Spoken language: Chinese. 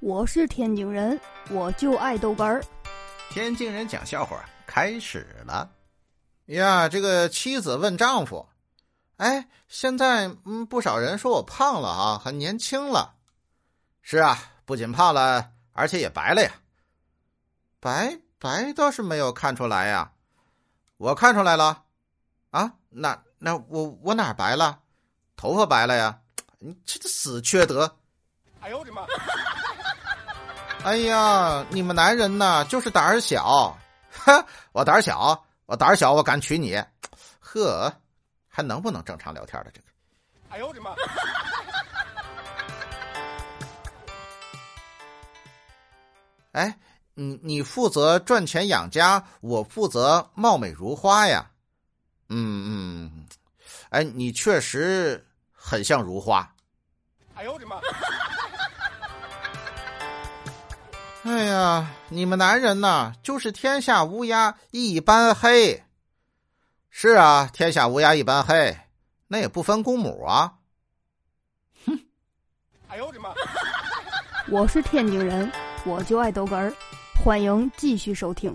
我是天津人，我就爱豆干儿。天津人讲笑话开始了。呀，这个妻子问丈夫：“哎，现在嗯，不少人说我胖了啊，很年轻了。是啊，不仅胖了，而且也白了呀。白白倒是没有看出来呀，我看出来了。啊，那那我我哪白了？头发白了呀。你这个死缺德！哎呦我的妈！哎呀，你们男人呐，就是胆儿小。哈，我胆儿小，我胆儿小，我敢娶你。呵，还能不能正常聊天了？这个。哎呦我的妈！哎，你你负责赚钱养家，我负责貌美如花呀。嗯嗯，哎，你确实很像如花。哎呦我的妈！哎呀，你们男人呐，就是天下乌鸦一般黑。是啊，天下乌鸦一般黑，那也不分公母啊。哼！哎呦我的妈！我是天津人，我就爱逗哏儿。欢迎继续收听。